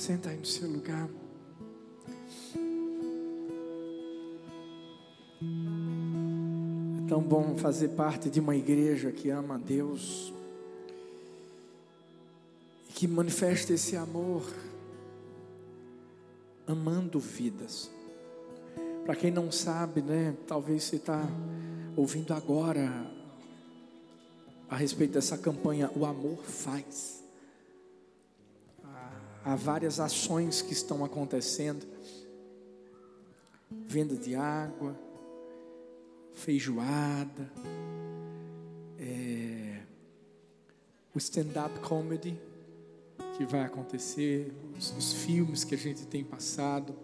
Senta aí no seu lugar. É tão bom fazer parte de uma igreja que ama a Deus e que manifesta esse amor amando vidas. Para quem não sabe, né? Talvez você está ouvindo agora a respeito dessa campanha O Amor Faz. Há várias ações que estão acontecendo: venda de água, feijoada, é, o stand-up comedy que vai acontecer, os, os filmes que a gente tem passado.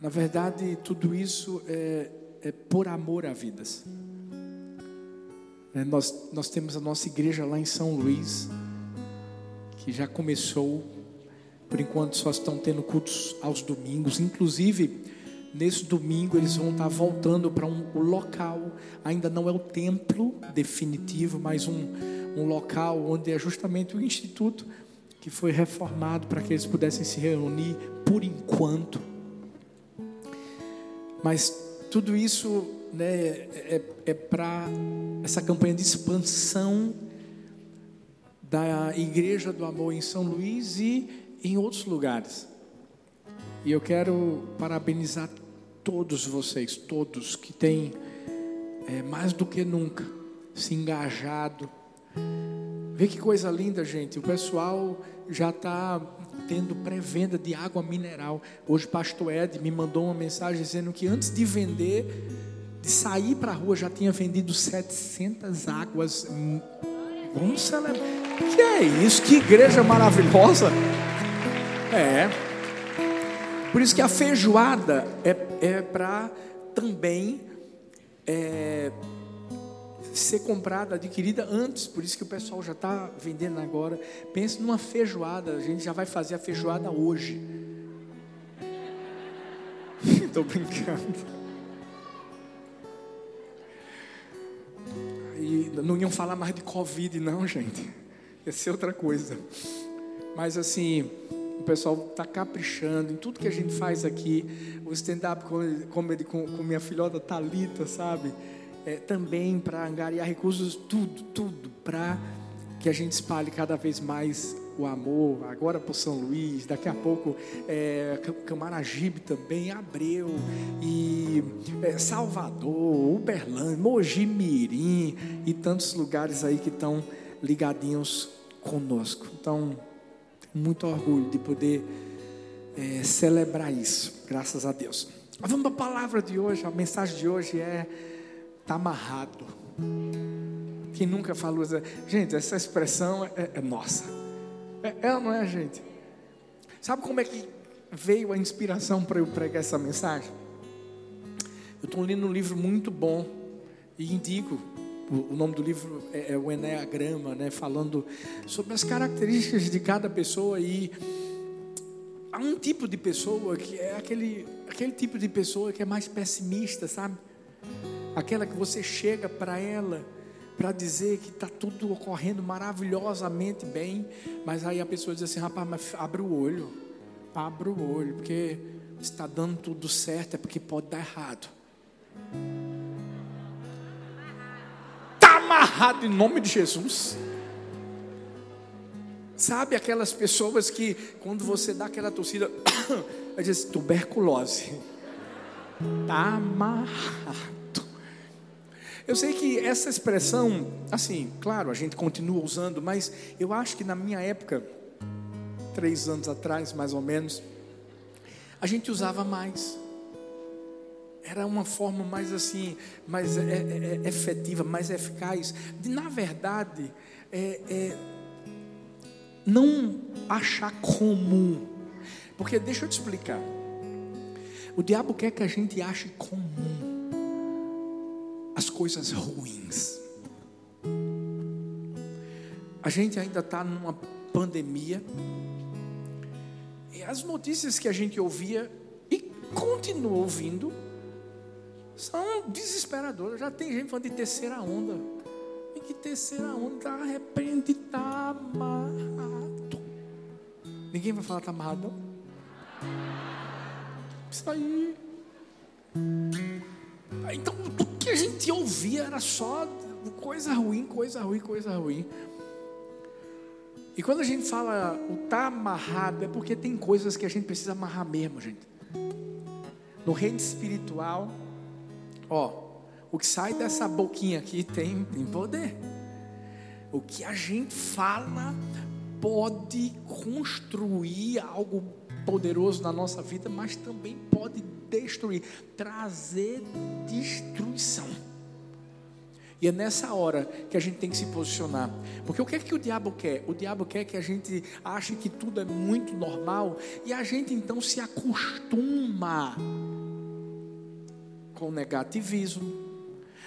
Na verdade, tudo isso é, é por amor a vidas. É, nós, nós temos a nossa igreja lá em São Luís, que já começou, por enquanto só estão tendo cultos aos domingos, inclusive nesse domingo eles vão estar voltando para um, local, ainda não é o templo definitivo, mas um, um local onde é justamente o instituto que foi reformado para que eles pudessem se reunir por enquanto. Mas tudo isso né, é, é para essa campanha de expansão da Igreja do Amor em São Luís e em outros lugares. E eu quero parabenizar todos vocês, todos que têm é, mais do que nunca se engajado Vê que coisa linda, gente. O pessoal já está tendo pré-venda de água mineral. Hoje, pastor Ed me mandou uma mensagem dizendo que antes de vender, de sair para a rua, já tinha vendido 700 águas. Vamos celebrar. Que é isso? Que igreja maravilhosa! É. Por isso que a feijoada é, é para também. É, ser comprada, adquirida antes, por isso que o pessoal já está vendendo agora. Pense numa feijoada, a gente já vai fazer a feijoada hoje. Estou brincando. E não iam falar mais de Covid, não, gente. Ia ser outra coisa. Mas assim, o pessoal está caprichando em tudo que a gente faz aqui. O stand-up comedy com, com minha filhota Talita, sabe? é, também para angariar recursos, tudo, tudo, para que a gente espalhe cada vez mais o amor, agora por São Luís, daqui a pouco é, Camaragibe também, Abreu, e é, Salvador, Uberlândia, Mogi Mirim e tantos lugares aí que estão ligadinhos conosco. Então, muito orgulho de poder é, celebrar isso, graças a Deus. Vamos para a palavra de hoje, a mensagem de hoje é está amarrado. Quem nunca falou, gente, essa expressão é, é nossa. É, é ou não é, gente? Sabe como é que veio a inspiração para eu pregar essa mensagem? Eu estou lendo um livro muito bom e indico. O nome do livro é, é o Enneagrama, né? Falando sobre as características de cada pessoa e há um tipo de pessoa que é aquele, aquele tipo de pessoa que é mais pessimista, sabe? aquela que você chega para ela para dizer que está tudo ocorrendo maravilhosamente bem, mas aí a pessoa diz assim: rapaz, mas abre o olho, abre o olho, porque está dando tudo certo, é porque pode dar errado. Está amarrado em nome de Jesus. Sabe aquelas pessoas que, quando você dá aquela torcida, ela diz tuberculose. Está amarrado. Eu sei que essa expressão, assim, claro, a gente continua usando, mas eu acho que na minha época, três anos atrás, mais ou menos, a gente usava mais. Era uma forma mais assim, mais é, é, é efetiva, mais eficaz. De, na verdade, é, é não achar comum. Porque deixa eu te explicar. O diabo quer que a gente ache comum as coisas ruins. A gente ainda está numa pandemia. E as notícias que a gente ouvia e continua ouvindo são desesperadoras. Já tem gente falando de terceira onda. E que terceira onda está arrependido, está amarrado. Ninguém vai falar, está amarrado? Isso aí. Então, tudo que a gente ouvia era só coisa ruim, coisa ruim, coisa ruim. E quando a gente fala o tá amarrado, é porque tem coisas que a gente precisa amarrar mesmo, gente. No reino espiritual, ó, o que sai dessa boquinha aqui tem, tem poder. O que a gente fala pode construir algo poderoso na nossa vida, mas também pode destruir, trazer destruição. E é nessa hora que a gente tem que se posicionar. Porque o que é que o diabo quer? O diabo quer que a gente ache que tudo é muito normal e a gente então se acostuma com negativismo.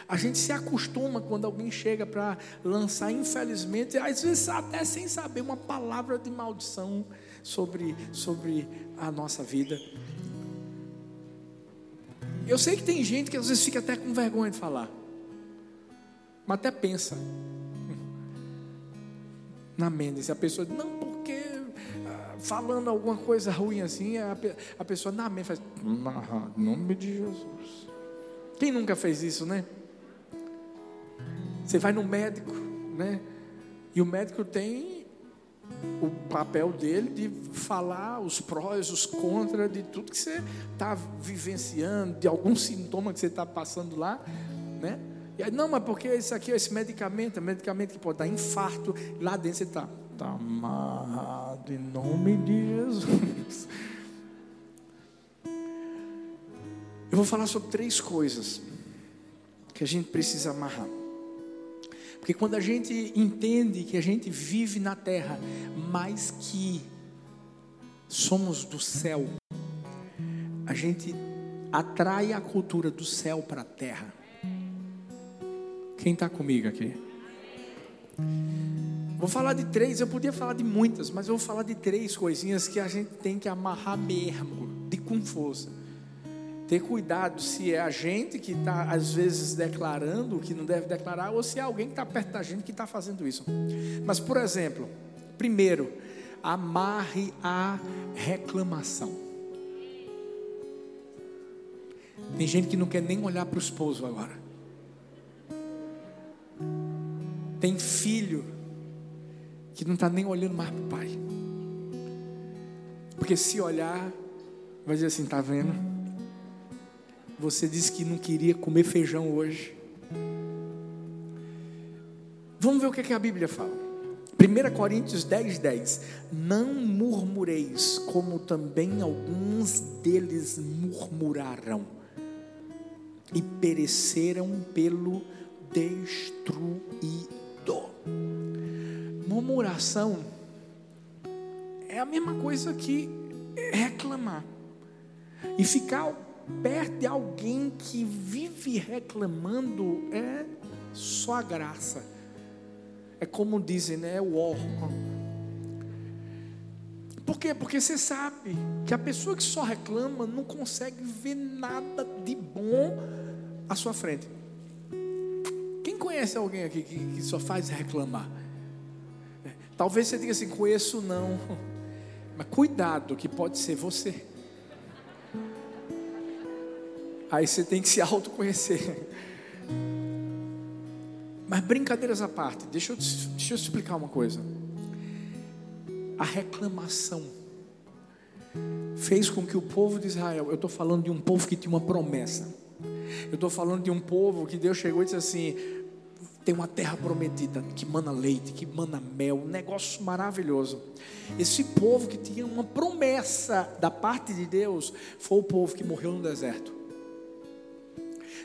A gente se acostuma quando alguém chega para lançar, infelizmente, às vezes até sem saber, uma palavra de maldição sobre, sobre a nossa vida. Eu sei que tem gente que às vezes fica até com vergonha de falar mas até pensa na mente. Se a pessoa diz, não, porque ah, falando alguma coisa ruim assim, a, pessoa na mente faz, em nome de Jesus. Quem nunca fez isso, né? Você vai no médico, né? E o médico tem o papel dele de falar os prós, os contras de tudo que você está vivenciando, de algum sintoma que você está passando lá, né? E aí, não, mas porque isso aqui é esse medicamento, é medicamento que pode dar infarto. Lá dentro você está, está amarrado em nome de Jesus. Vou falar sobre três coisas que a gente precisa amarrar. Porque quando a gente entende que a gente vive na terra, mas que somos do céu, a gente atrai a cultura do céu para a terra. Quem está comigo aqui? Vou falar de três, eu podia falar de muitas, mas eu vou falar de três coisinhas que a gente tem que amarrar mesmo, de com força. Ter cuidado se é a gente que está, às vezes, declarando o que não deve declarar, ou se é alguém que está perto da gente que está fazendo isso. Mas, por exemplo, primeiro, amarre a reclamação. Tem gente que não quer nem olhar para o esposo agora. Tem filho que não está nem olhando mais para o pai. Porque se olhar, vai dizer assim: está vendo? Você disse que não queria comer feijão hoje. Vamos ver o que, é que a Bíblia fala. 1 Coríntios 10, 10. Não murmureis, como também alguns deles murmuraram e pereceram pelo destruidor. Murmuração é a mesma coisa que reclamar. E ficar perto de alguém que vive reclamando é só a graça. É como dizem, né? É o órgão. Por quê? Porque você sabe que a pessoa que só reclama não consegue ver nada de bom à sua frente conhece alguém aqui que, que só faz reclamar? Talvez você diga assim: conheço não. Mas cuidado, que pode ser você. Aí você tem que se autoconhecer. Mas brincadeiras à parte, deixa eu, deixa eu te explicar uma coisa. A reclamação fez com que o povo de Israel, eu estou falando de um povo que tinha uma promessa. Eu estou falando de um povo que Deus chegou e disse assim: tem uma terra prometida que mana leite, que mana mel, um negócio maravilhoso. Esse povo que tinha uma promessa da parte de Deus foi o povo que morreu no deserto.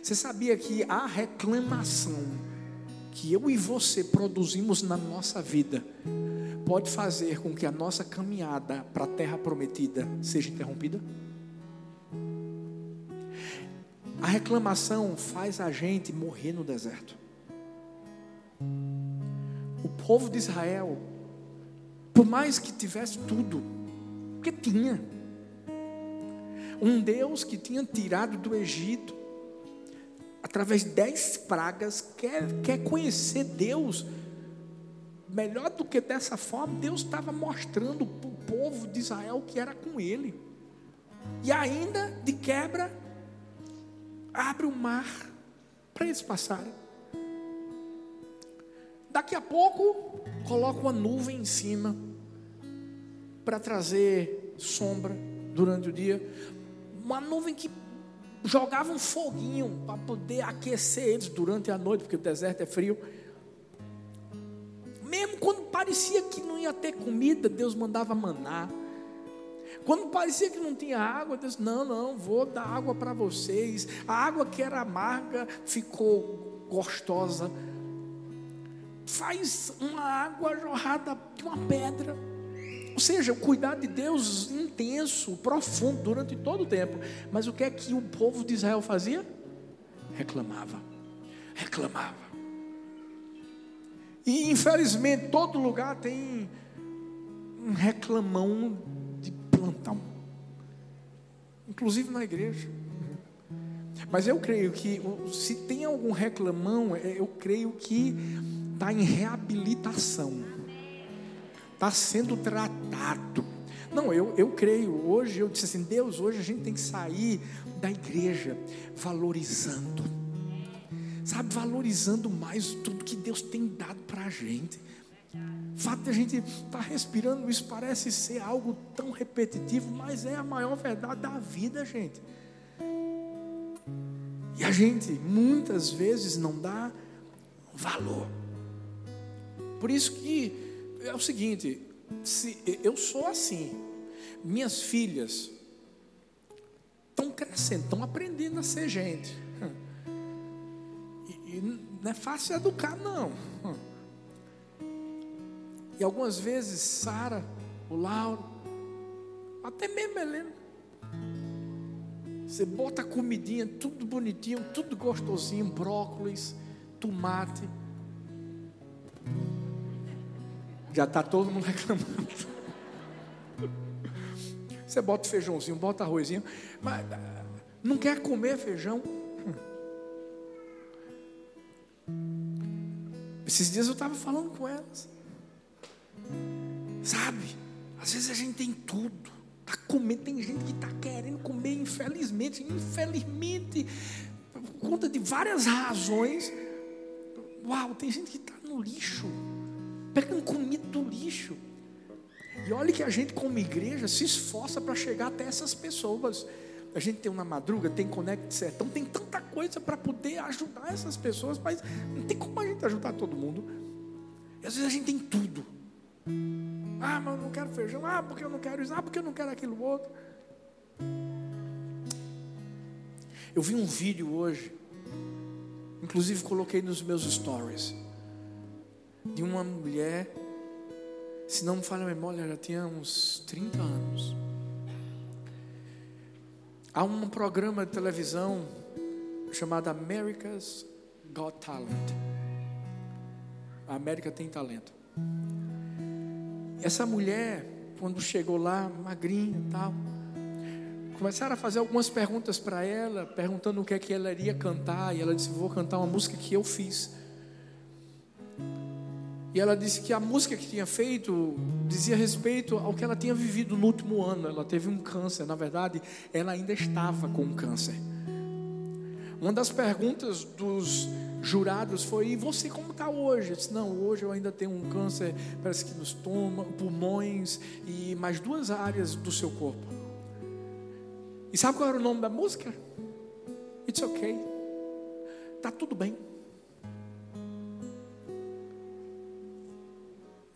Você sabia que a reclamação que eu e você produzimos na nossa vida pode fazer com que a nossa caminhada para a terra prometida seja interrompida? A reclamação faz a gente morrer no deserto. O povo de Israel, por mais que tivesse tudo, porque tinha, um Deus que tinha tirado do Egito, através de dez pragas, quer, quer conhecer Deus melhor do que dessa forma, Deus estava mostrando para o povo de Israel que era com ele. E ainda, de quebra, abre o mar para eles passarem. Daqui a pouco, coloca uma nuvem em cima para trazer sombra durante o dia. Uma nuvem que jogava um foguinho para poder aquecer eles durante a noite, porque o deserto é frio. Mesmo quando parecia que não ia ter comida, Deus mandava maná. Quando parecia que não tinha água, Deus, não, não, vou dar água para vocês. A água que era amarga ficou gostosa. Faz uma água jorrada de uma pedra. Ou seja, o cuidado de Deus intenso, profundo, durante todo o tempo. Mas o que é que o povo de Israel fazia? Reclamava. Reclamava. E infelizmente todo lugar tem um reclamão de plantão. Inclusive na igreja. Mas eu creio que se tem algum reclamão, é, eu creio que está em reabilitação está sendo tratado. Não, eu, eu creio, hoje eu disse assim: Deus, hoje a gente tem que sair da igreja valorizando, sabe, valorizando mais tudo que Deus tem dado para a gente. O fato de a gente estar tá respirando isso parece ser algo tão repetitivo, mas é a maior verdade da vida, gente. E a gente muitas vezes não dá valor. Por isso que é o seguinte: se eu sou assim, minhas filhas estão crescendo, estão aprendendo a ser gente. E, não é fácil educar, não. E algumas vezes, Sara, o Lauro, até mesmo Helena, você bota a comidinha, tudo bonitinho, tudo gostosinho, brócolis, tomate. Já está todo mundo reclamando. Você bota feijãozinho, bota arrozinho, mas ah, não quer comer feijão. Esses dias eu estava falando com elas. Sabe? Às vezes a gente tem tudo. Tá comendo, tem gente que está querendo comer, infelizmente, infelizmente, por conta de várias razões. Uau, tem gente que está no lixo pegando comida do lixo. E olha que a gente, como igreja, se esforça para chegar até essas pessoas. A gente tem uma madruga, tem Conect Sertão, tem tanta coisa para poder ajudar essas pessoas, mas não tem como a gente ajudar todo mundo. E às vezes a gente tem tudo. Ah, mas eu não quero feijão. Ah, porque eu não quero isso. Ah, porque eu não quero aquilo outro. Eu vi um vídeo hoje, inclusive coloquei nos meus stories de uma mulher, se não me falha a memória, ela tinha uns 30 anos. Há um programa de televisão chamado America's Got Talent. A América tem talento. Essa mulher, quando chegou lá, magrinha e tal, começaram a fazer algumas perguntas para ela, perguntando o que é que ela iria cantar, e ela disse: Vou cantar uma música que eu fiz. E ela disse que a música que tinha feito dizia respeito ao que ela tinha vivido no último ano. Ela teve um câncer, na verdade, ela ainda estava com câncer. Uma das perguntas dos jurados foi: E você como está hoje? Eu disse: Não, hoje eu ainda tenho um câncer, parece que nos estômago, pulmões e mais duas áreas do seu corpo. E sabe qual era o nome da música? It's okay. Tá tudo bem.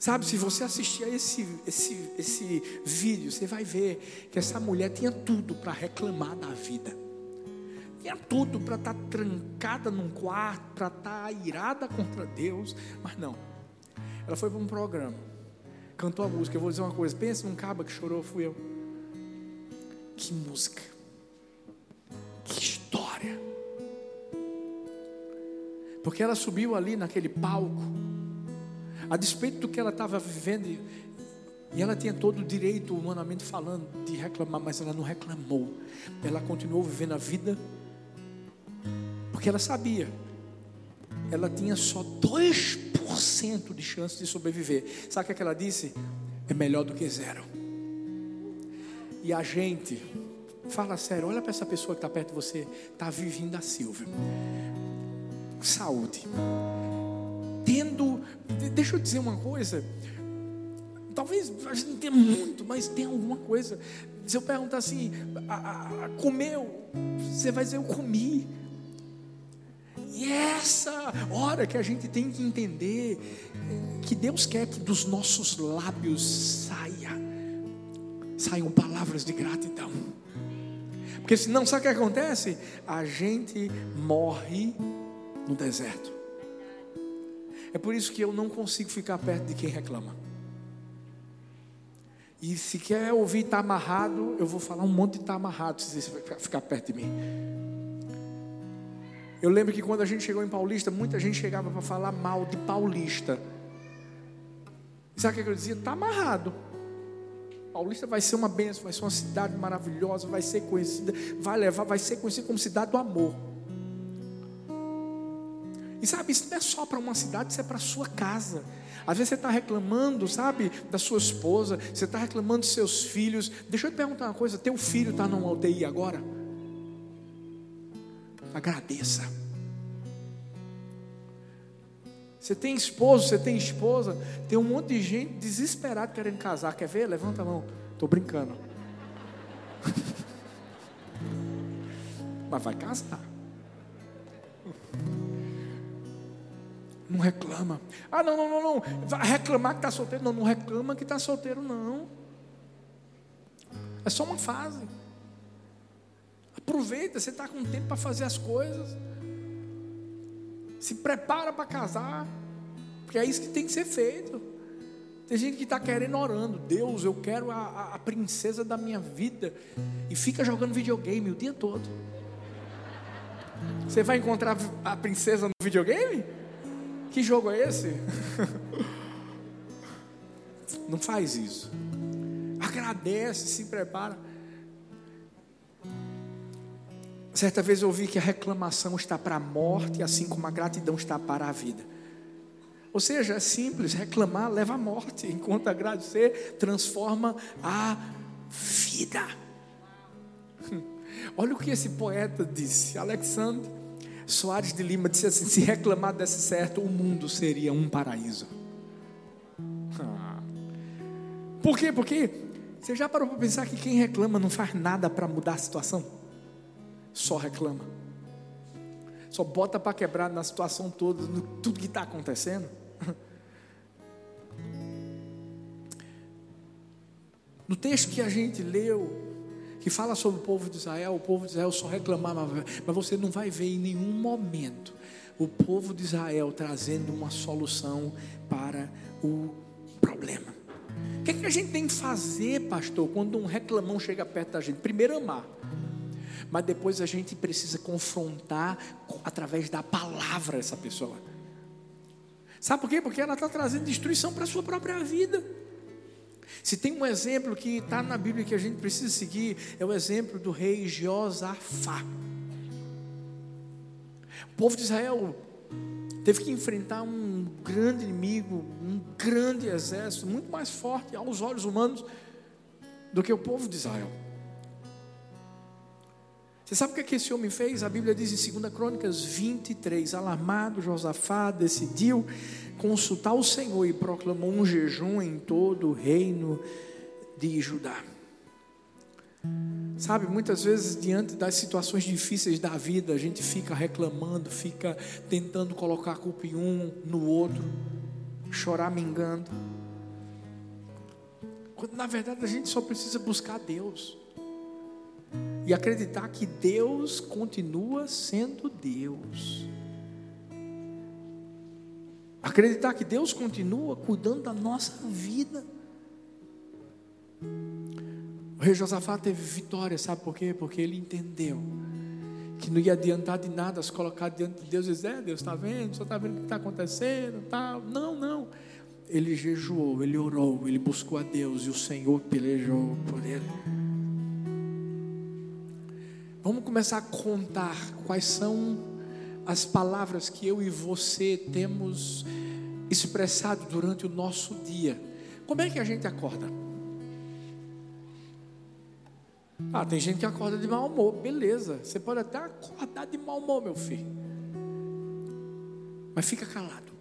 Sabe, se você assistir a esse, esse, esse vídeo, você vai ver que essa mulher tinha tudo para reclamar da vida. Tinha tudo para estar tá trancada num quarto, para estar tá irada contra Deus. Mas não. Ela foi para um programa. Cantou a música. Eu vou dizer uma coisa. Pensa num caba que chorou, fui eu. Que música. Que história. Porque ela subiu ali naquele palco a despeito do que ela estava vivendo, e ela tinha todo o direito, humanamente falando, de reclamar, mas ela não reclamou. Ela continuou vivendo a vida, porque ela sabia, ela tinha só 2% 1% de chance de sobreviver. Sabe o que, é que ela disse? É melhor do que zero. E a gente, fala sério, olha para essa pessoa que está perto de você, está vivendo a Silvia. Saúde. Tendo, deixa eu dizer uma coisa, talvez a gente não tenha muito, mas tem alguma coisa. Se eu perguntar assim, a, a, comeu, você vai dizer eu comi. E essa hora que a gente tem que entender que Deus quer que dos nossos lábios saia, saiam palavras de gratidão. Porque senão, sabe o que acontece? A gente morre no deserto. É por isso que eu não consigo ficar perto de quem reclama. E se quer ouvir está amarrado, eu vou falar um monte de está amarrado se você ficar perto de mim. Eu lembro que quando a gente chegou em Paulista, muita gente chegava para falar mal de Paulista. Sabe o que eu dizia? Está amarrado. Paulista vai ser uma benção, vai ser uma cidade maravilhosa, vai ser conhecida, vai levar, vai ser conhecida como cidade do amor. E sabe, isso não é só para uma cidade, isso é para a sua casa. Às vezes você está reclamando, sabe, da sua esposa, você está reclamando dos seus filhos. Deixa eu te perguntar uma coisa: teu filho está numa UTI agora? Agradeça. Você tem esposo, você tem esposa, tem um monte de gente desesperado querendo casar. Quer ver? Levanta a mão. Estou brincando. Mas vai casar. Não reclama. Ah, não, não, não, não. Vai reclamar que está solteiro. Não, não reclama que está solteiro, não. É só uma fase. Aproveita, você está com tempo para fazer as coisas. Se prepara para casar. Porque é isso que tem que ser feito. Tem gente que está querendo orando. Deus, eu quero a, a, princesa da minha vida. E fica jogando videogame o dia todo. Você vai encontrar a princesa no videogame? Que jogo é esse? Não faz isso. Agradece, se prepara. Certa vez eu ouvi que a reclamação está para a morte, assim como a gratidão está para a vida. Ou seja, é simples, reclamar leva à morte, enquanto agradecer transforma a vida. Olha o que esse poeta disse, Alexandre Soares de Lima disse assim: se reclamar desse certo, o mundo seria um paraíso. Ah. Por quê? Porque você já parou para pensar que quem reclama não faz nada para mudar a situação? Só reclama. Só bota para quebrar na situação toda, no tudo que está acontecendo. No texto que a gente leu, que fala sobre o povo de Israel, o povo de Israel só reclamava, mas você não vai ver em nenhum momento o povo de Israel trazendo uma solução para o problema. O que, é que a gente tem que fazer, pastor, quando um reclamão chega perto da gente? Primeiro, amar. Mas depois a gente precisa confrontar através da palavra essa pessoa. Sabe por quê? Porque ela está trazendo destruição para a sua própria vida. Se tem um exemplo que está na Bíblia que a gente precisa seguir, é o exemplo do rei Josafá. O povo de Israel teve que enfrentar um grande inimigo, um grande exército, muito mais forte aos olhos humanos do que o povo de Israel. Você sabe o que, é que esse homem fez? A Bíblia diz em 2 Crônicas 23: Alarmado, Josafá decidiu consultar o Senhor e proclamou um jejum em todo o reino de Judá. Sabe, muitas vezes, diante das situações difíceis da vida, a gente fica reclamando, fica tentando colocar a culpa em um, no outro, chorar mingando. Quando na verdade a gente só precisa buscar Deus e acreditar que Deus continua sendo Deus. Acreditar que Deus continua cuidando da nossa vida. O rei Josafá teve vitória, sabe por quê? Porque ele entendeu que não ia adiantar de nada se colocar diante de Deus e dizer: é, Deus está vendo, só está vendo o que está acontecendo. Não, não. Ele jejuou, ele orou, ele buscou a Deus e o Senhor pelejou por ele. Vamos começar a contar quais são as palavras que eu e você temos expressado durante o nosso dia. Como é que a gente acorda? Ah, tem gente que acorda de mau humor, beleza. Você pode até acordar de mau humor, meu filho. Mas fica calado.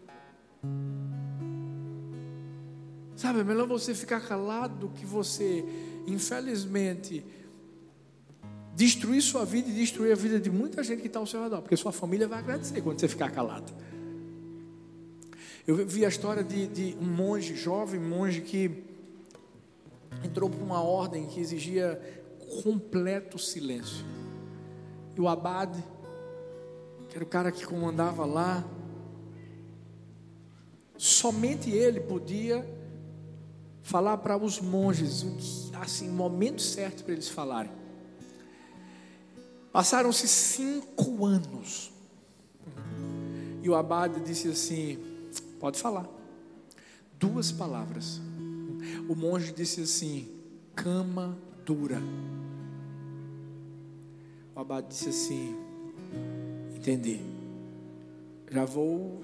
Sabe, é melhor você ficar calado do que você, infelizmente, destruir sua vida e destruir a vida de muita gente que está ao seu redor, porque sua família vai agradecer quando você ficar calado. Eu vi a história de, de um monge, jovem monge, que entrou para uma ordem que exigia completo silêncio. E o abade, que era o cara que comandava lá, somente ele podia falar para os monges o que, assim, o momento certo para eles falarem. Passaram-se cinco anos. E o abade disse assim: Pode falar. Duas palavras. O monge disse assim: cama dura. O abade disse assim: Entendi. Já vou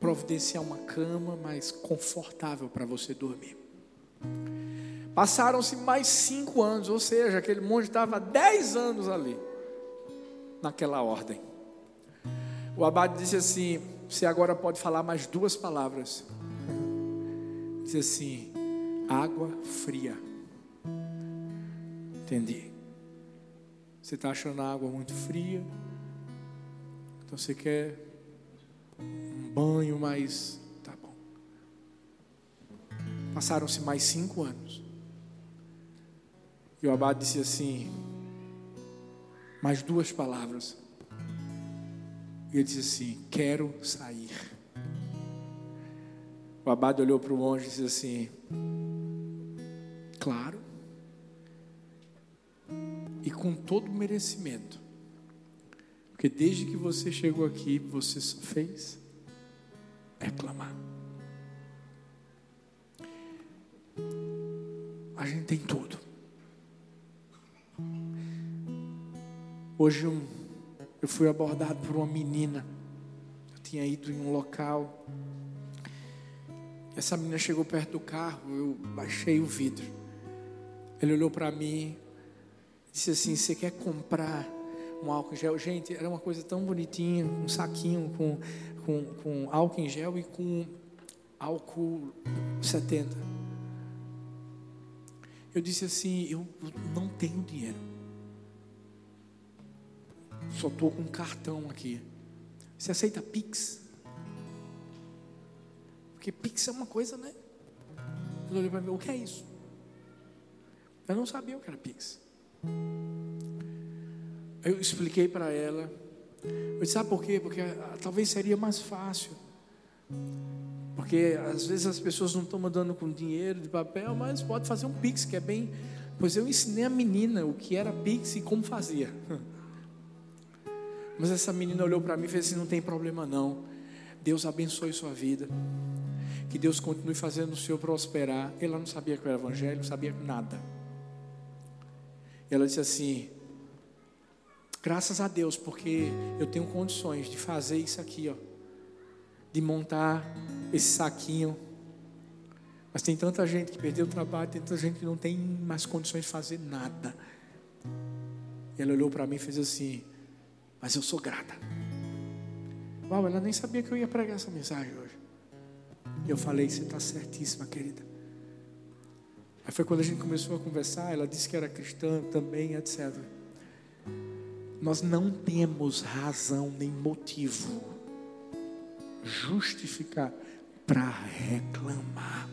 providenciar uma cama mais confortável para você dormir. Passaram-se mais cinco anos, ou seja, aquele monge estava dez anos ali, naquela ordem. O abade disse assim: Você agora pode falar mais duas palavras. Disse assim: Água fria. Entendi. Você está achando a água muito fria, então você quer um banho mais. Tá bom. Passaram-se mais cinco anos. E o abade disse assim: mais duas palavras. E ele disse assim: Quero sair. O abade olhou para o monge e disse assim: Claro. E com todo merecimento. Porque desde que você chegou aqui, você só fez reclamar. A gente tem tudo. Hoje eu fui abordado por uma menina. Eu tinha ido em um local. Essa menina chegou perto do carro, eu baixei o vidro. Ele olhou para mim, disse assim: Você quer comprar um álcool em gel? Gente, era uma coisa tão bonitinha, um saquinho com, com, com álcool em gel e com álcool 70. Eu disse assim: Eu não tenho dinheiro. Só estou com um cartão aqui. Você aceita Pix? Porque Pix é uma coisa, né? Ele olhou para mim: O que é isso? Eu não sabia o que era Pix. Eu expliquei para ela. Eu disse, sabe por quê? Porque ah, talvez seria mais fácil. Porque às vezes as pessoas não estão mandando com dinheiro de papel, mas pode fazer um Pix, que é bem. Pois eu ensinei a menina o que era Pix e como fazia. Mas essa menina olhou para mim e fez assim: não tem problema não. Deus abençoe sua vida. Que Deus continue fazendo o Senhor prosperar. Ela não sabia que era evangelho, não sabia nada. Ela disse assim: graças a Deus, porque eu tenho condições de fazer isso aqui, ó, de montar esse saquinho. Mas tem tanta gente que perdeu o trabalho, tem tanta gente que não tem mais condições de fazer nada. E ela olhou para mim e fez assim: Mas eu sou grata. Uau, ela nem sabia que eu ia pregar essa mensagem hoje. E eu falei: Você está certíssima, querida. Aí foi quando a gente começou a conversar, ela disse que era cristã também, etc. Nós não temos razão nem motivo justificar para reclamar.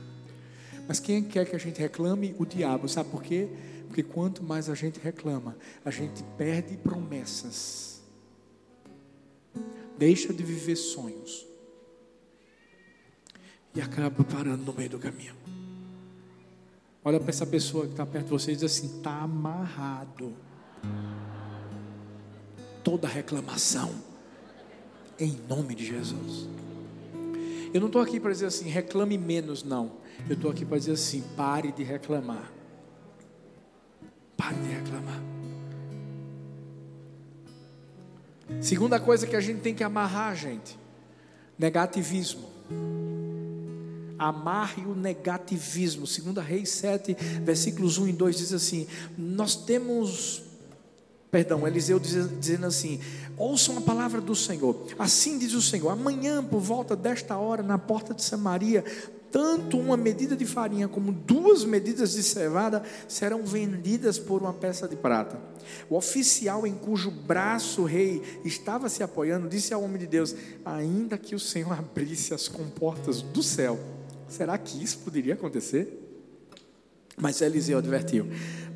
Mas quem quer que a gente reclame? O diabo. Sabe por quê? Porque quanto mais a gente reclama, a gente perde promessas. Deixa de viver sonhos. E acaba parando no meio do caminho. Olha para essa pessoa que está perto de você e diz assim: está amarrado. Toda reclamação. Em nome de Jesus. Eu não estou aqui para dizer assim, reclame menos, não. Eu estou aqui para dizer assim, pare de reclamar. Pare de reclamar. Segunda coisa que a gente tem que amarrar, gente: negativismo. amarre o negativismo. 2 Reis 7, versículos 1 e 2 diz assim: Nós temos perdão, Eliseu dizendo assim: ouçam a palavra do Senhor. Assim diz o Senhor: amanhã, por volta desta hora, na porta de Samaria, tanto uma medida de farinha como duas medidas de cevada serão vendidas por uma peça de prata. O oficial em cujo braço o rei estava se apoiando disse ao homem de Deus: Ainda que o Senhor abrisse as comportas do céu, será que isso poderia acontecer? Mas Eliseu advertiu: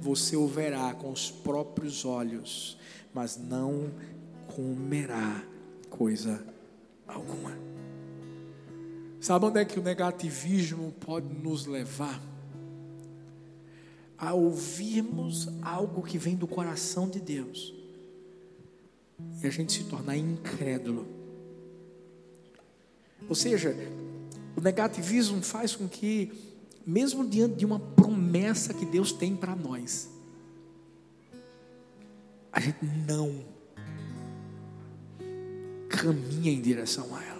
Você o verá com os próprios olhos, mas não comerá coisa alguma. Sabe onde é que o negativismo pode nos levar? A ouvirmos algo que vem do coração de Deus e a gente se tornar incrédulo. Ou seja, o negativismo faz com que, mesmo diante de uma promessa que Deus tem para nós, a gente não caminha em direção a ela.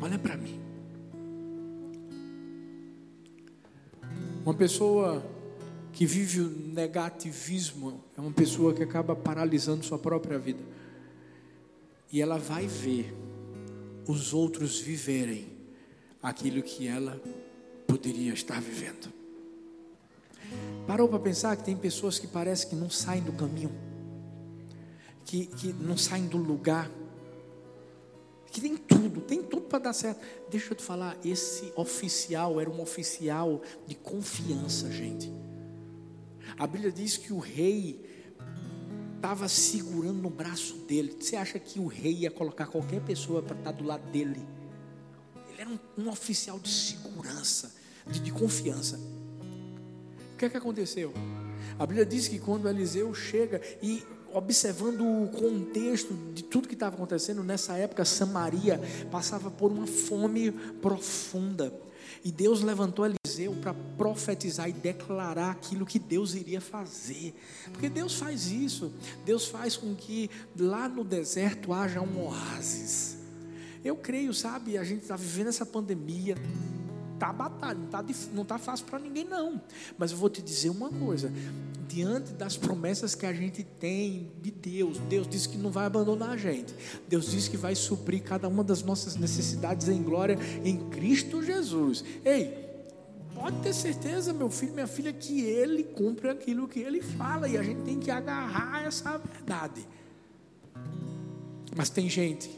Olha para mim. Uma pessoa que vive o negativismo é uma pessoa que acaba paralisando sua própria vida. E ela vai ver os outros viverem aquilo que ela poderia estar vivendo. Parou para pensar que tem pessoas que parece que não saem do caminho, que, que não saem do lugar que tem tudo, tem tudo para dar certo. Deixa eu te falar, esse oficial era um oficial de confiança, gente. A Bíblia diz que o rei estava segurando no braço dele. Você acha que o rei ia colocar qualquer pessoa para estar do lado dele? Ele era um, um oficial de segurança, de, de confiança. O que é que aconteceu? A Bíblia diz que quando Eliseu chega e observando o contexto de tudo que estava acontecendo nessa época, Samaria passava por uma fome profunda. E Deus levantou Eliseu para profetizar e declarar aquilo que Deus iria fazer. Porque Deus faz isso. Deus faz com que lá no deserto haja um oásis. Eu creio, sabe, a gente está vivendo essa pandemia, tá batalha, não tá, não tá fácil para ninguém não. Mas eu vou te dizer uma coisa, diante das promessas que a gente tem de Deus, Deus disse que não vai abandonar a gente. Deus disse que vai suprir cada uma das nossas necessidades em glória em Cristo Jesus. Ei, pode ter certeza, meu filho, minha filha, que ele cumpre aquilo que ele fala e a gente tem que agarrar essa verdade. Mas tem gente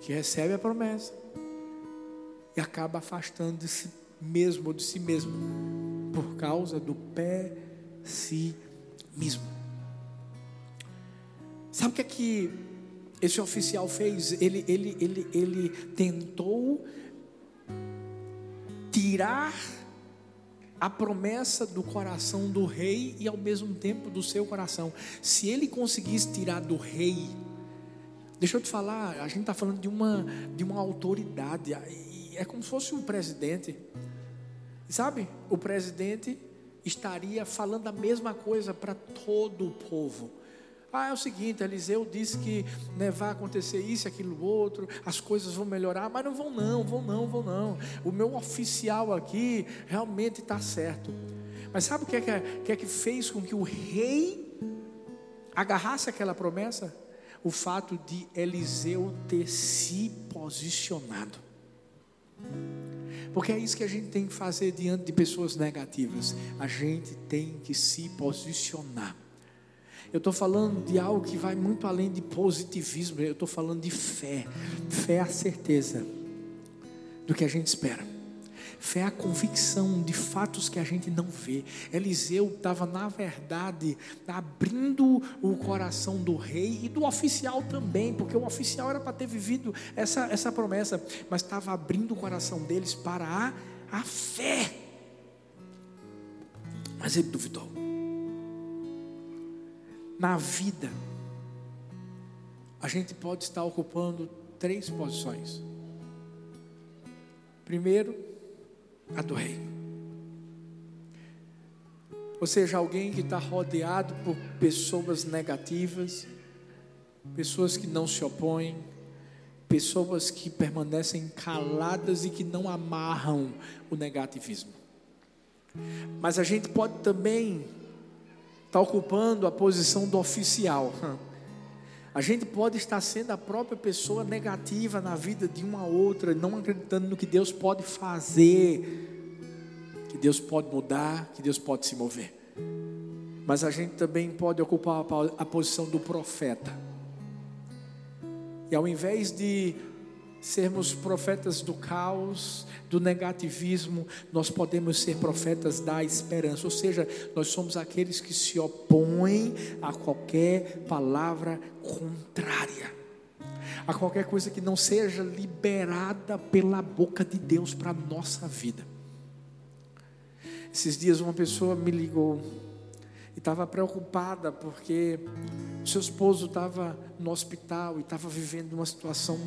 que recebe a promessa e acaba afastando de si mesmo de si mesmo por causa do pessimismo mesmo. Sabe o que é que esse oficial fez? Ele, ele, ele, ele tentou tirar a promessa do coração do rei e ao mesmo tempo do seu coração. Se ele conseguisse tirar do rei, deixa eu te falar, a gente está falando de uma, de uma autoridade, é como se fosse um presidente. Sabe? O presidente estaria falando a mesma coisa para todo o povo. Ah, é o seguinte, Eliseu disse que né, vai acontecer isso, aquilo, outro, as coisas vão melhorar, mas não vão não, vão não, vão não. O meu oficial aqui realmente está certo. Mas sabe o que é que, que é que fez com que o rei agarrasse aquela promessa? O fato de Eliseu ter se posicionado. Porque é isso que a gente tem que fazer diante de pessoas negativas. A gente tem que se posicionar. Eu estou falando de algo que vai muito além de positivismo. Eu estou falando de fé. Fé é a certeza do que a gente espera. Fé é a convicção de fatos que a gente não vê. Eliseu estava, na verdade, abrindo o coração do rei e do oficial também, porque o oficial era para ter vivido essa, essa promessa, mas estava abrindo o coração deles para a, a fé. Mas ele duvidou. Na vida, a gente pode estar ocupando três posições. Primeiro, a do rei. Ou seja, alguém que está rodeado por pessoas negativas, pessoas que não se opõem, pessoas que permanecem caladas e que não amarram o negativismo. Mas a gente pode também estar tá ocupando a posição do oficial. A gente pode estar sendo a própria pessoa negativa na vida de uma outra, não acreditando no que Deus pode fazer, que Deus pode mudar, que Deus pode se mover. Mas a gente também pode ocupar a posição do profeta. E ao invés de sermos profetas do caos, do negativismo, nós podemos ser profetas da esperança. Ou seja, nós somos aqueles que se opõem a qualquer palavra contrária, a qualquer coisa que não seja liberada pela boca de Deus para a nossa vida. Esses dias uma pessoa me ligou e estava preocupada porque seu esposo estava no hospital e estava vivendo uma situação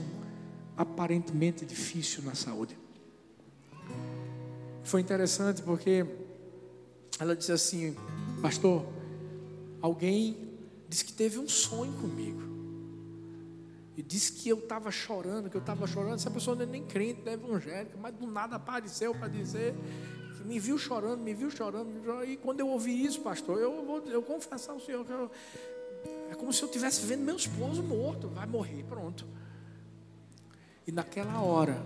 aparentemente difícil na saúde. Foi interessante porque ela disse assim: Pastor, alguém disse que teve um sonho comigo. E disse que eu estava chorando, que eu estava chorando. Essa pessoa não é nem crente, não é evangélica, mas do nada apareceu para dizer que me viu chorando, me viu chorando. E quando eu ouvi isso, pastor, eu vou eu confessar ao Senhor que eu, é como se eu estivesse vendo meu esposo morto, vai morrer, pronto. E naquela hora,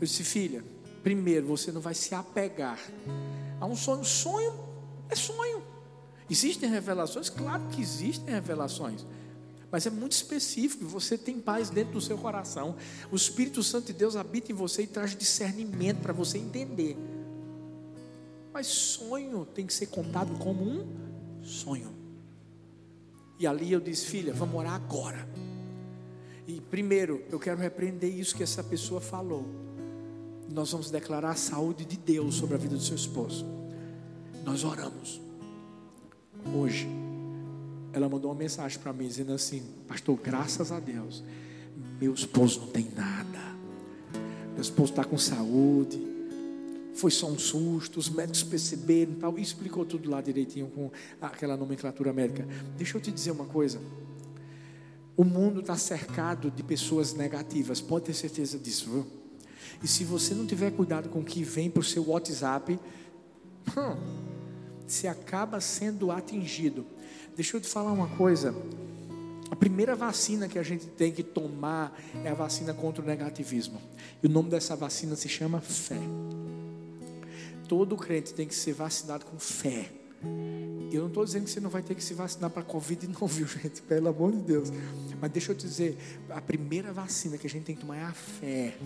eu disse, filha, primeiro você não vai se apegar a um sonho. Sonho é sonho. Existem revelações? Claro que existem revelações. Mas é muito específico. Você tem paz dentro do seu coração. O Espírito Santo de Deus habita em você e traz discernimento para você entender. Mas sonho tem que ser contado como um sonho. E ali eu disse, filha, vamos orar agora. E primeiro, eu quero repreender isso que essa pessoa falou. Nós vamos declarar a saúde de Deus sobre a vida do seu esposo. Nós oramos. Hoje, ela mandou uma mensagem para mim dizendo assim: Pastor, graças a Deus, meu esposo não tem nada. Meu esposo está com saúde. Foi só um susto, os médicos perceberam tal. E explicou tudo lá direitinho com aquela nomenclatura médica. Deixa eu te dizer uma coisa. O mundo está cercado de pessoas negativas, pode ter certeza disso. Viu? E se você não tiver cuidado com o que vem para o seu WhatsApp, hum, você acaba sendo atingido. Deixa eu te falar uma coisa. A primeira vacina que a gente tem que tomar é a vacina contra o negativismo. E o nome dessa vacina se chama fé. Todo crente tem que ser vacinado com fé. Eu não estou dizendo que você não vai ter que se vacinar para a Covid, não, viu, gente? Pelo amor de Deus. Mas deixa eu te dizer: a primeira vacina que a gente tem que tomar é a fé.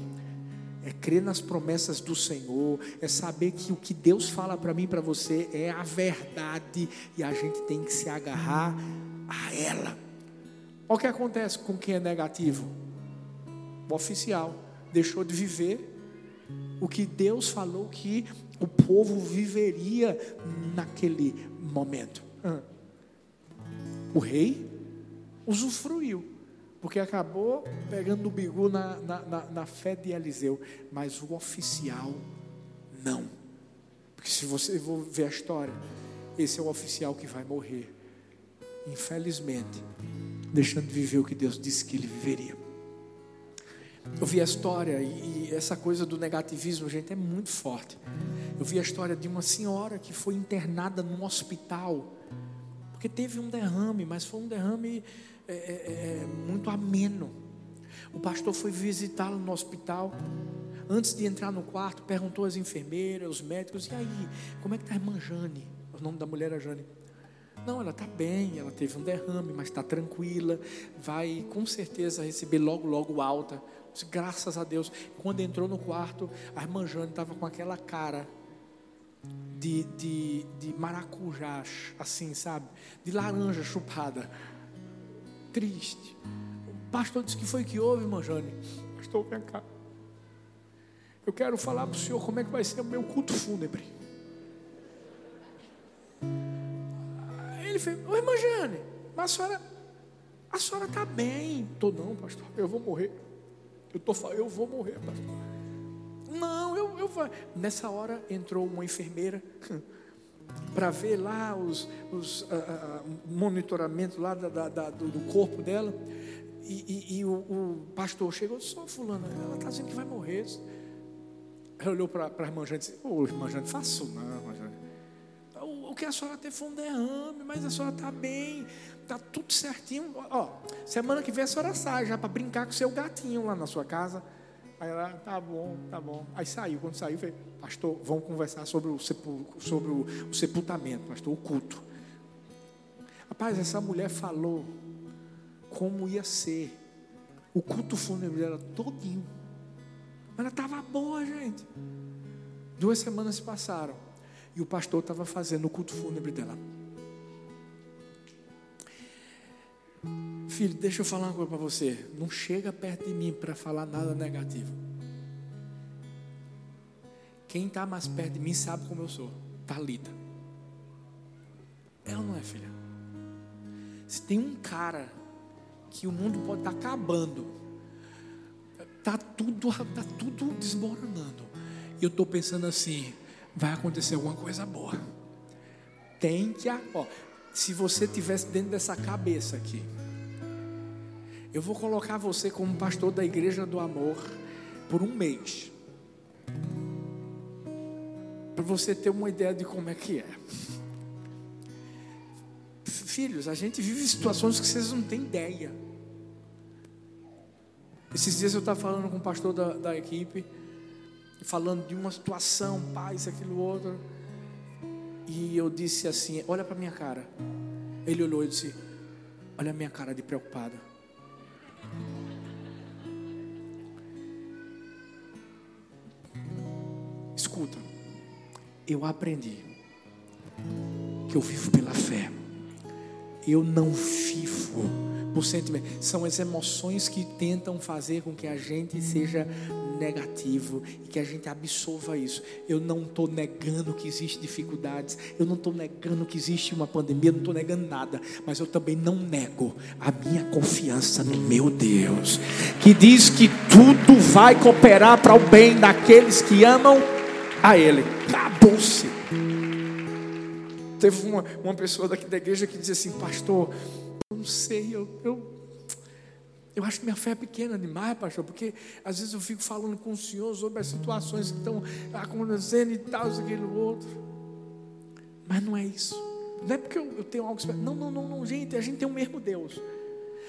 É crer nas promessas do Senhor, é saber que o que Deus fala para mim e para você é a verdade e a gente tem que se agarrar a ela. Olha o que acontece com quem é negativo. O oficial deixou de viver o que Deus falou que o povo viveria naquele momento. O rei usufruiu, porque acabou pegando o bigu na, na, na, na fé de Eliseu, mas o oficial não. Porque se você for ver a história, esse é o oficial que vai morrer, infelizmente, deixando de viver o que Deus disse que ele viveria. Eu vi a história e, e essa coisa do negativismo, gente, é muito forte. Eu vi a história de uma senhora que foi internada num hospital porque teve um derrame, mas foi um derrame é, é, é, muito ameno. O pastor foi visitá-lo no hospital. Antes de entrar no quarto, perguntou às enfermeiras, os médicos: e aí, como é que está a irmã Jane? O nome da mulher é Jane. Não, ela está bem, ela teve um derrame, mas está tranquila, vai com certeza receber logo, logo alta. Graças a Deus. Quando entrou no quarto, a irmã Jane estava com aquela cara de, de, de maracujá, assim, sabe? De laranja chupada. Triste. O pastor disse que foi que houve, irmã Jane. Pastor, vem cá. Eu quero falar para o senhor como é que vai ser o meu culto fúnebre. Ele fez, ô irmã Jane, mas a senhora, a senhora está bem. Estou não, pastor, eu vou morrer. Eu, tô, eu vou morrer, pastor. Não, eu, eu vou. Nessa hora entrou uma enfermeira para ver lá os, os uh, monitoramento lá da, da, da, do, corpo dela. e, e, e o, o, pastor chegou, só fulano, ela está dizendo que vai morrer. Ela olhou para a irmã Jane e disse, ô irmã Jane, faça não, irmã Jane. O, o que a senhora teve foi um derrame, mas a senhora está bem, está tudo certinho. Ó, semana que vem a senhora sai já para brincar com o seu gatinho lá na sua casa. Aí ela, tá bom, tá bom. Aí saiu, quando saiu, falei, pastor, vamos conversar sobre o, sepulcro, sobre o, o sepultamento, pastor, o culto. Rapaz, essa mulher falou como ia ser o culto fúnebre dela todinho. Mas ela estava boa, gente. Duas semanas se passaram. E o pastor estava fazendo o culto fúnebre dela. Filho, deixa eu falar uma coisa para você. Não chega perto de mim para falar nada negativo. Quem está mais perto de mim sabe como eu sou. Talita. Ela não é filha. Se tem um cara que o mundo pode estar tá acabando, tá tudo, tá tudo desmoronando. E eu estou pensando assim, vai acontecer alguma coisa boa. Tem que, ó, se você tivesse dentro dessa cabeça aqui, eu vou colocar você como pastor da igreja do amor por um mês. Para você ter uma ideia de como é que é. Filhos, a gente vive situações que vocês não têm ideia. Esses dias eu estava falando com o pastor da, da equipe, falando de uma situação, isso, aquilo, outro. E eu disse assim: Olha para minha cara. Ele olhou e disse: Olha a minha cara de preocupada. Escuta, eu aprendi que eu vivo pela fé. Eu não vivo por sentimento. São as emoções que tentam fazer com que a gente seja negativo e que a gente absorva isso. Eu não estou negando que existem dificuldades, eu não estou negando que existe uma pandemia, eu não estou negando nada, mas eu também não nego a minha confiança no meu Deus, que diz que tudo vai cooperar para o bem daqueles que amam a Ele. Acabou-se. Teve uma, uma pessoa daqui da igreja que dizia assim, pastor, eu não sei, eu, eu eu acho que minha fé é pequena demais, pastor, porque às vezes eu fico falando com o Senhor sobre as situações que estão acontecendo e tal, isso, aquilo, outro. Mas não é isso. Não é porque eu, eu tenho algo. Não, não, não, não, gente. A gente tem o mesmo Deus.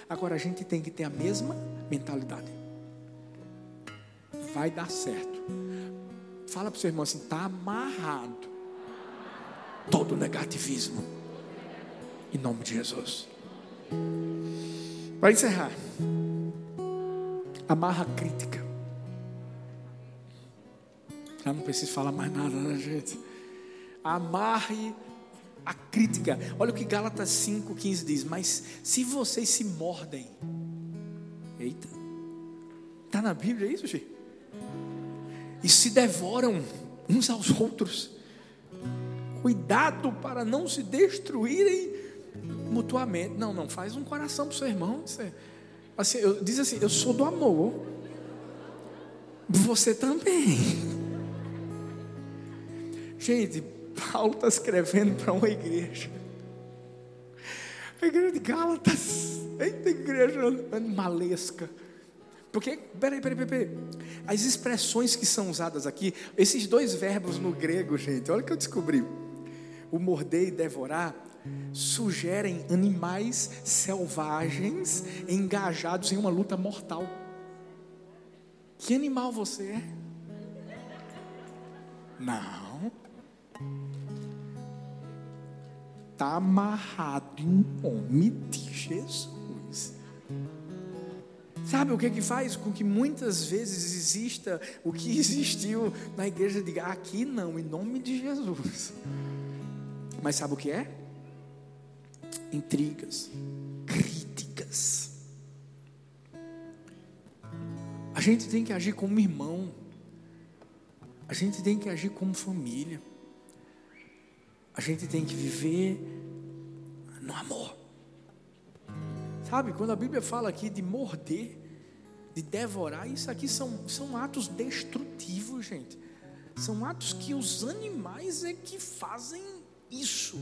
Agora a gente tem que ter a mesma mentalidade. Vai dar certo. Fala para o seu irmão assim: está amarrado todo negativismo. Em nome de Jesus. Para encerrar, amarra crítica. Já não preciso falar mais nada, né, gente? Amarre a crítica. Olha o que Gálatas 5,15 diz: Mas se vocês se mordem, eita, está na Bíblia isso, gente? E se devoram uns aos outros, cuidado para não se destruírem mutuamente. Não, não, faz um coração para o seu irmão. Assim, eu, diz assim: Eu sou do amor, você também. Gente, Paulo está escrevendo para uma igreja. A igreja de Gálatas. Eita, igreja animalesca. Porque, peraí, peraí, peraí, As expressões que são usadas aqui, esses dois verbos no grego, gente, olha o que eu descobri. O morder e devorar sugerem animais selvagens engajados em uma luta mortal. Que animal você é? Não. Está amarrado em nome de Jesus. Sabe o que que faz com que muitas vezes exista o que existiu na igreja de aqui não, em nome de Jesus. Mas sabe o que é? intrigas, críticas. A gente tem que agir como irmão. A gente tem que agir como família. A gente tem que viver no amor. Sabe, quando a Bíblia fala aqui de morder, de devorar, isso aqui são, são atos destrutivos, gente. São atos que os animais é que fazem isso.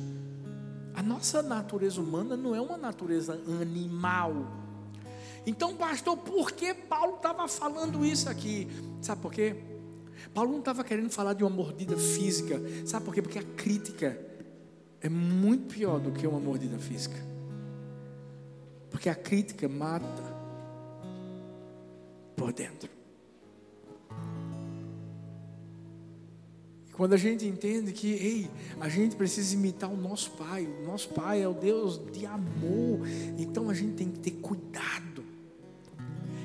A nossa natureza humana não é uma natureza animal. Então, pastor, por que Paulo estava falando isso aqui? Sabe por quê? Paulo não estava querendo falar de uma mordida física. Sabe por quê? Porque a crítica é muito pior do que uma mordida física. Porque a crítica mata por dentro. Quando a gente entende que, ei, a gente precisa imitar o nosso Pai, o nosso Pai é o Deus de amor, então a gente tem que ter cuidado.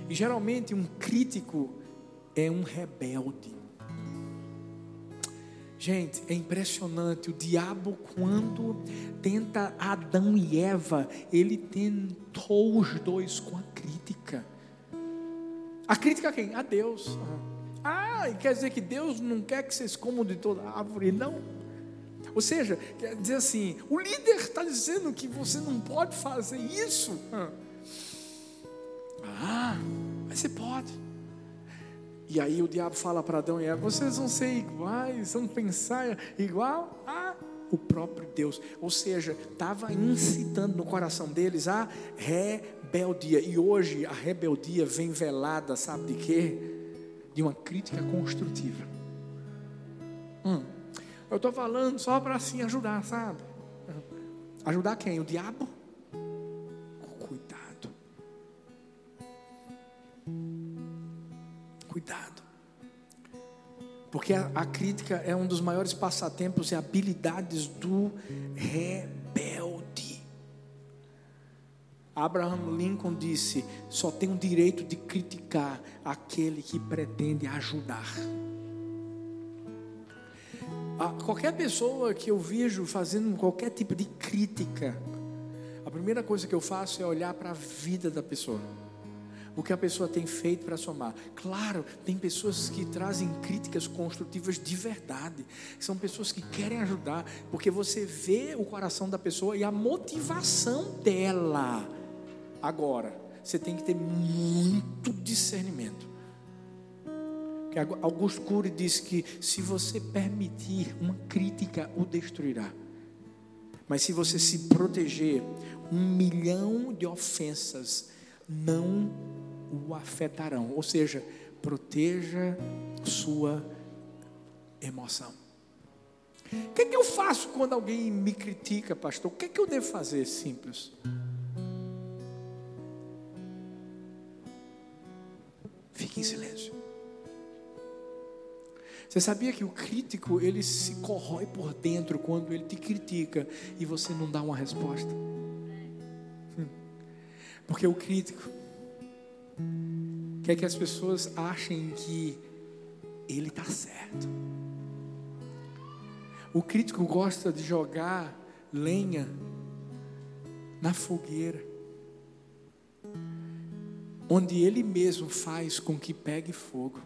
E geralmente um crítico é um rebelde. Gente, é impressionante. O diabo, quando tenta Adão e Eva, ele tentou os dois com a. A crítica a quem? A Deus. Ah, quer dizer que Deus não quer que vocês comam de toda a árvore, não. Ou seja, quer dizer assim, o líder está dizendo que você não pode fazer isso. Ah, mas você pode. E aí o diabo fala para Adão e Eva: vocês vão ser iguais, vão pensar igual a o próprio Deus. Ou seja, estava incitando no coração deles a rebeldia. E hoje a rebeldia vem velada, sabe de quê? de uma crítica construtiva. Hum, eu estou falando só para assim ajudar, sabe? Ajudar quem? O diabo? Cuidado. Cuidado. Porque a, a, crítica é um dos maiores passatempos e habilidades do rebelde. Abraham Lincoln disse: só tem o direito de criticar aquele que pretende ajudar. A qualquer pessoa que eu vejo fazendo qualquer tipo de crítica, a primeira coisa que eu faço é olhar para a vida da pessoa. O que a pessoa tem feito para somar. Claro, tem pessoas que trazem críticas construtivas de verdade. São pessoas que querem ajudar, porque você vê o coração da pessoa e a motivação dela Agora, você tem que ter muito discernimento. Que Augusto Cury diz que se você permitir, uma crítica o destruirá. Mas se você se proteger, um milhão de ofensas não o afetarão. Ou seja, proteja sua emoção. O que, é que eu faço quando alguém me critica, pastor? O que, é que eu devo fazer? Simples. Fique em silêncio. Você sabia que o crítico ele se corrói por dentro quando ele te critica e você não dá uma resposta? Hum. Porque o crítico quer que as pessoas achem que ele está certo. O crítico gosta de jogar lenha na fogueira onde Ele mesmo faz com que pegue fogo.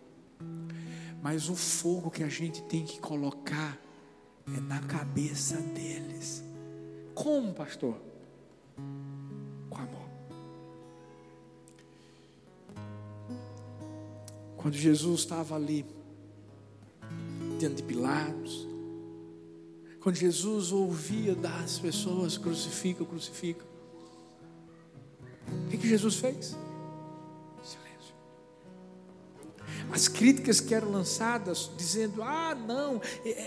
Mas o fogo que a gente tem que colocar é na cabeça deles. Como, pastor? Quando Jesus estava ali, diante de Pilatos, quando Jesus ouvia das pessoas crucificam, crucificam, o que, que Jesus fez? as críticas que eram lançadas, dizendo: ah, não,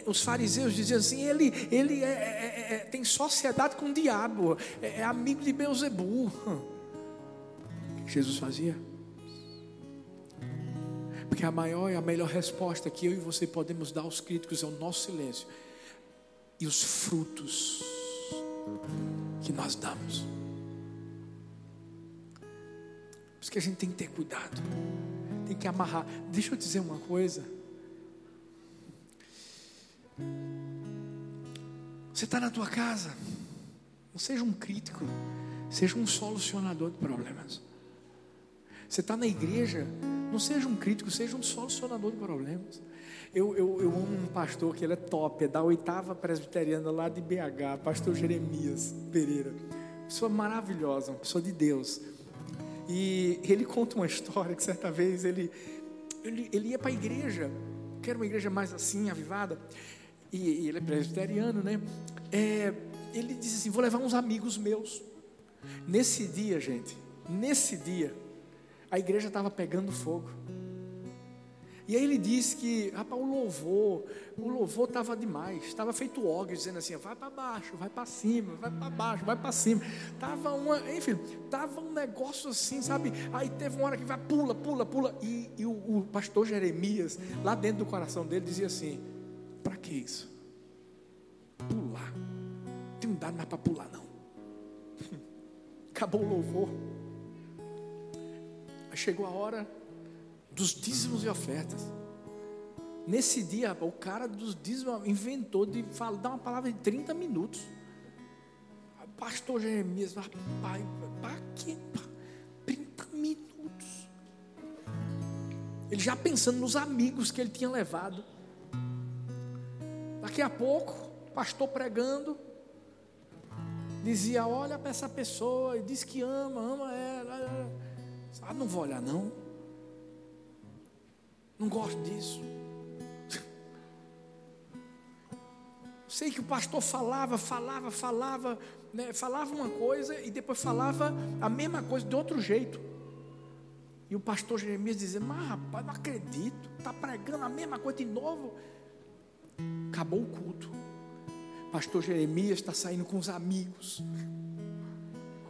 os fariseus diziam assim: ele, ele é, é, é, é tem sociedade com o diabo, é, é amigo de Beuzebu. O que Jesus fazia? Porque a maior e a melhor resposta que eu e você podemos dar aos críticos é o nosso silêncio e os frutos que nós damos. Por isso que a gente tem que ter cuidado tem que amarrar. Deixa eu dizer uma coisa. Você está na tua casa, não seja um crítico, seja um solucionador de problemas. Você está na igreja, não seja um crítico, seja um solucionador de problemas. Eu, eu, eu amo um pastor que ele é top, é da oitava presbiteriana lá de BH, pastor Jeremias Pereira. Pessoa maravilhosa, uma pessoa de Deus. E ele conta uma história que certa vez ele, ele, ele ia para a igreja, que era uma igreja mais assim, avivada, e, e ele é presbiteriano, né? É, ele disse assim: Vou levar uns amigos meus. Nesse dia, gente, nesse dia, a igreja estava pegando fogo. E aí ele disse que, rapaz, o louvor, o louvor estava demais, estava feito ogre, dizendo assim, vai para baixo, vai para cima, vai para baixo, vai para cima. Tava uma, enfim, tava um negócio assim, sabe? Aí teve uma hora que vai, pula, pula, pula. E, e o, o, pastor Jeremias, lá dentro do coração dele, dizia assim: para que isso? Pular. Não tem dado mais para pular, não. Acabou o louvor. Aí chegou a hora dos dízimos e ofertas. Nesse dia, o cara dos dízimos inventou de falar, dar uma palavra de 30 minutos. Pastor Jeremias, pai, para quê? 30 minutos. Ele já pensando nos amigos que ele tinha levado. Daqui a pouco, pastor pregando, dizia: Olha para essa pessoa, e diz que ama, ama ela. Ah, não vou olhar, não. Não gosto disso. Sei que o pastor falava, falava, falava, né, falava uma coisa e depois falava a mesma coisa de outro jeito. E o pastor Jeremias dizia: Mas rapaz, não acredito, está pregando a mesma coisa de novo. Acabou o culto. Pastor Jeremias está saindo com os amigos.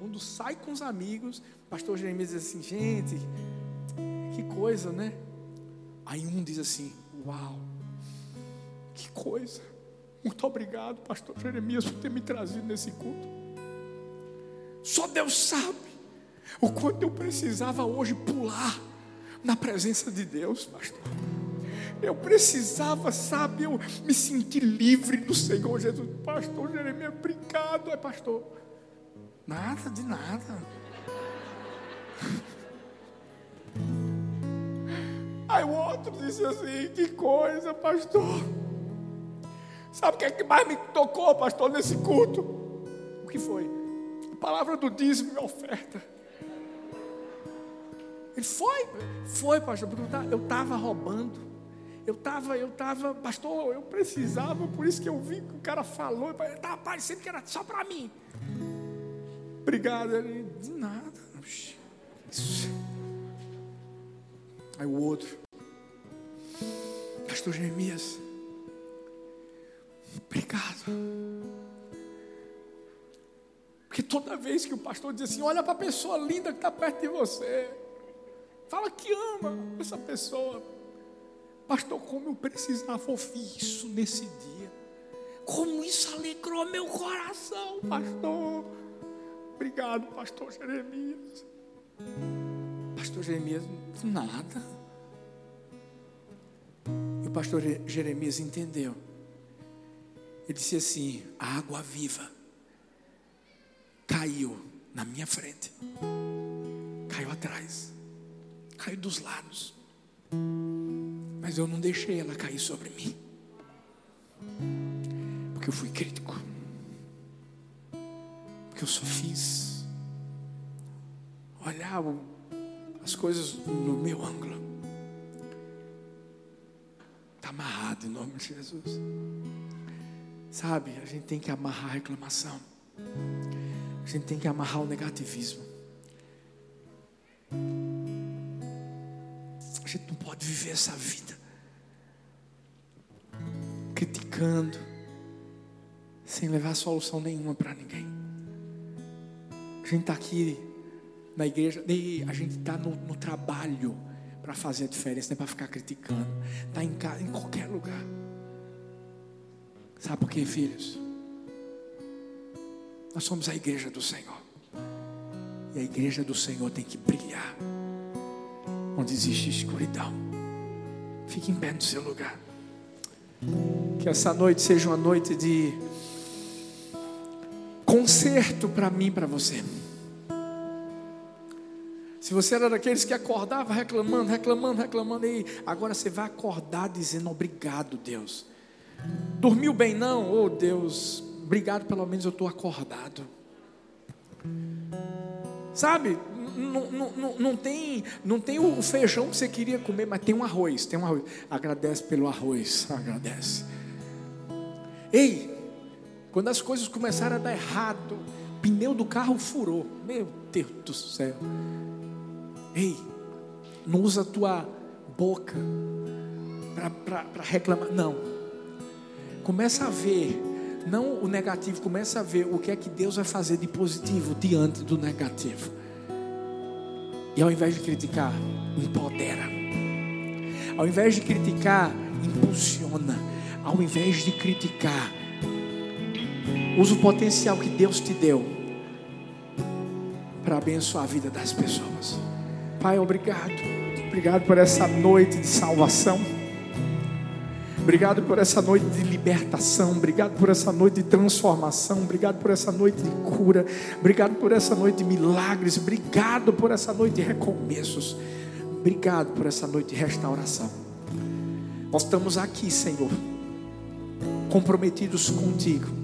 Quando sai com os amigos, pastor Jeremias diz assim: Gente, que coisa, né? Aí um diz assim: Uau, que coisa. Muito obrigado, pastor Jeremias, por ter me trazido nesse culto. Só Deus sabe o quanto eu precisava hoje pular na presença de Deus, pastor. Eu precisava, sabe, eu me sentir livre do Senhor Jesus. Pastor Jeremias, obrigado, é pastor. Nada de nada. Aí o outro disse assim: Que coisa, pastor. Sabe o que é que mais me tocou, pastor, nesse culto? O que foi? A palavra do dízimo e oferta. Ele foi, foi, pastor, porque eu estava roubando. Eu estava, eu estava, pastor, eu precisava, por isso que eu vi que o cara falou, estava parecendo que era só para mim. Obrigado, ele, de nada. Aí o outro, Pastor Jeremias, obrigado. Porque toda vez que o pastor diz assim, olha para a pessoa linda que está perto de você, fala que ama essa pessoa. Pastor, como eu precisava ouvir isso nesse dia. Como isso alegrou meu coração, pastor. Obrigado, pastor Jeremias. Pastor Jeremias, nada. O pastor Jeremias entendeu. Ele disse assim: a água viva caiu na minha frente, caiu atrás, caiu dos lados, mas eu não deixei ela cair sobre mim, porque eu fui crítico, porque eu só fiz olhar as coisas no meu ângulo amarrado em nome de Jesus. Sabe, a gente tem que amarrar a reclamação. A gente tem que amarrar o negativismo. A gente não pode viver essa vida criticando, sem levar solução nenhuma para ninguém. A gente está aqui na igreja, a gente está no, no trabalho para fazer a diferença, não é para ficar criticando. Está em casa, em qualquer lugar. Sabe por quê, filhos? Nós somos a igreja do Senhor. E a igreja do Senhor tem que brilhar. Onde existe escuridão. Fique em pé no seu lugar. Que essa noite seja uma noite de conserto para mim para você. Se você era daqueles que acordava reclamando, reclamando, reclamando, e agora você vai acordar dizendo obrigado, Deus. Dormiu bem não? Oh Deus, obrigado, pelo menos eu estou acordado. Sabe, não, tem, não tem o feijão que você queria comer, mas tem um arroz, tem um arroz. Agradece pelo arroz, agradece. Ei, quando as coisas começaram a dar errado, o pneu do carro furou. Meu Deus do céu. Ei, Não usa a tua boca para reclamar. Não. Começa a ver, não o negativo, começa a ver o que é que Deus vai fazer de positivo diante do negativo. E ao invés de criticar, empodera. Ao invés de criticar, impulsiona. Ao invés de criticar, usa o potencial que Deus te deu para abençoar a vida das pessoas. Pai, obrigado. Obrigado por essa noite de salvação. Obrigado por essa noite de libertação. Obrigado por essa noite de transformação. Obrigado por essa noite de cura. Obrigado por essa noite de milagres. Obrigado por essa noite de recomeços. Obrigado por essa noite de restauração. Nós estamos aqui, Senhor, comprometidos contigo.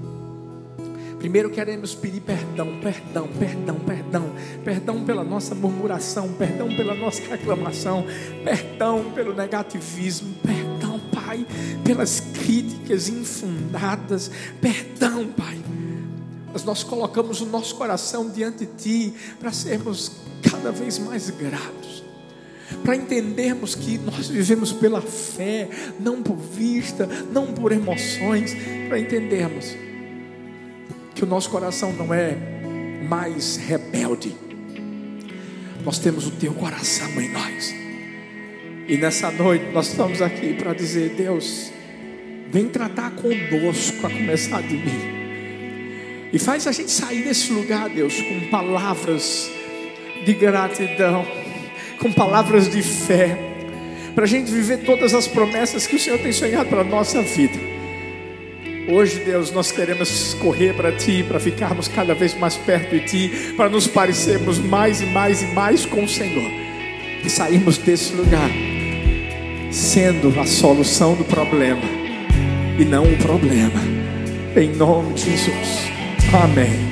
Primeiro queremos pedir perdão, perdão, perdão, perdão, perdão pela nossa murmuração, perdão pela nossa reclamação, perdão pelo negativismo, perdão, Pai, pelas críticas infundadas, perdão, Pai. Mas nós colocamos o nosso coração diante de Ti para sermos cada vez mais gratos para entendermos que nós vivemos pela fé, não por vista, não por emoções, para entendermos que o nosso coração não é mais rebelde. Nós temos o teu coração em nós. E nessa noite nós estamos aqui para dizer: Deus, vem tratar conosco, a começar de mim. E faz a gente sair desse lugar, Deus, com palavras de gratidão, com palavras de fé, para a gente viver todas as promessas que o Senhor tem sonhado para a nossa vida. Hoje, Deus, nós queremos correr para Ti, para ficarmos cada vez mais perto de Ti, para nos parecermos mais e mais e mais com o Senhor. E sairmos desse lugar sendo a solução do problema e não o problema. Em nome de Jesus. Amém.